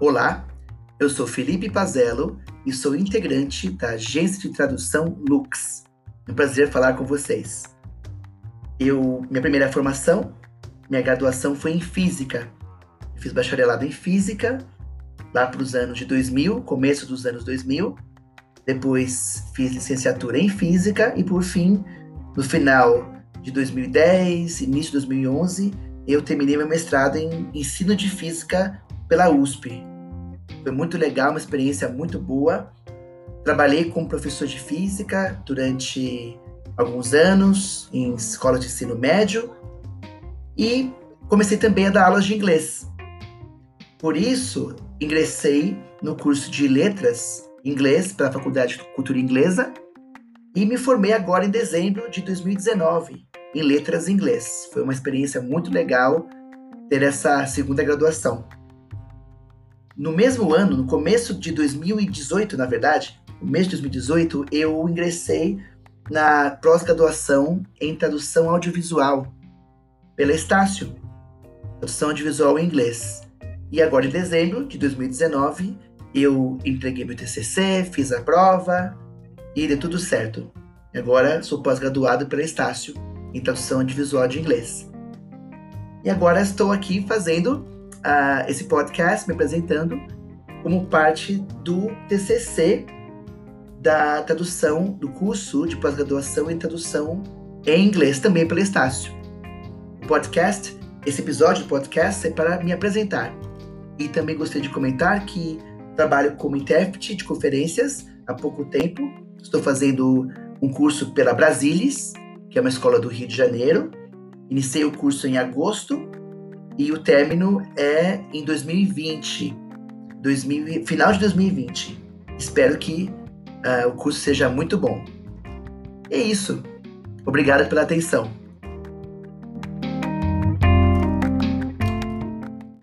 Olá, eu sou Felipe Pazello e sou integrante da agência de tradução Lux. É um prazer falar com vocês. Eu, minha primeira formação, minha graduação foi em física. fiz bacharelado em física lá para os anos de 2000, começo dos anos 2000. Depois fiz licenciatura em física e por fim, no final de 2010, início de 2011, eu terminei meu mestrado em ensino de física pela USP. Foi muito legal, uma experiência muito boa. Trabalhei como professor de física durante alguns anos em escola de ensino médio e comecei também a dar aulas de inglês. Por isso, ingressei no curso de letras inglês pela Faculdade de Cultura Inglesa e me formei agora em dezembro de 2019 em letras inglês. Foi uma experiência muito legal ter essa segunda graduação. No mesmo ano, no começo de 2018, na verdade, no mês de 2018, eu ingressei na pós-graduação em tradução audiovisual pela Estácio, tradução audiovisual em inglês. E agora, em dezembro de 2019, eu entreguei meu TCC, fiz a prova e deu tudo certo. Agora sou pós-graduado pela Estácio em tradução audiovisual de inglês. E agora estou aqui fazendo uh, esse podcast me apresentando como parte do TCC da tradução do curso de pós-graduação em tradução em inglês também pela Estácio. O podcast, esse episódio do podcast é para me apresentar. E também gostaria de comentar que trabalho como intérprete de conferências há pouco tempo. Estou fazendo um curso pela Brasilis, que é uma escola do Rio de Janeiro. Iniciei o curso em agosto e o término é em 2020, 2000, final de 2020. Espero que uh, o curso seja muito bom. É isso. Obrigado pela atenção.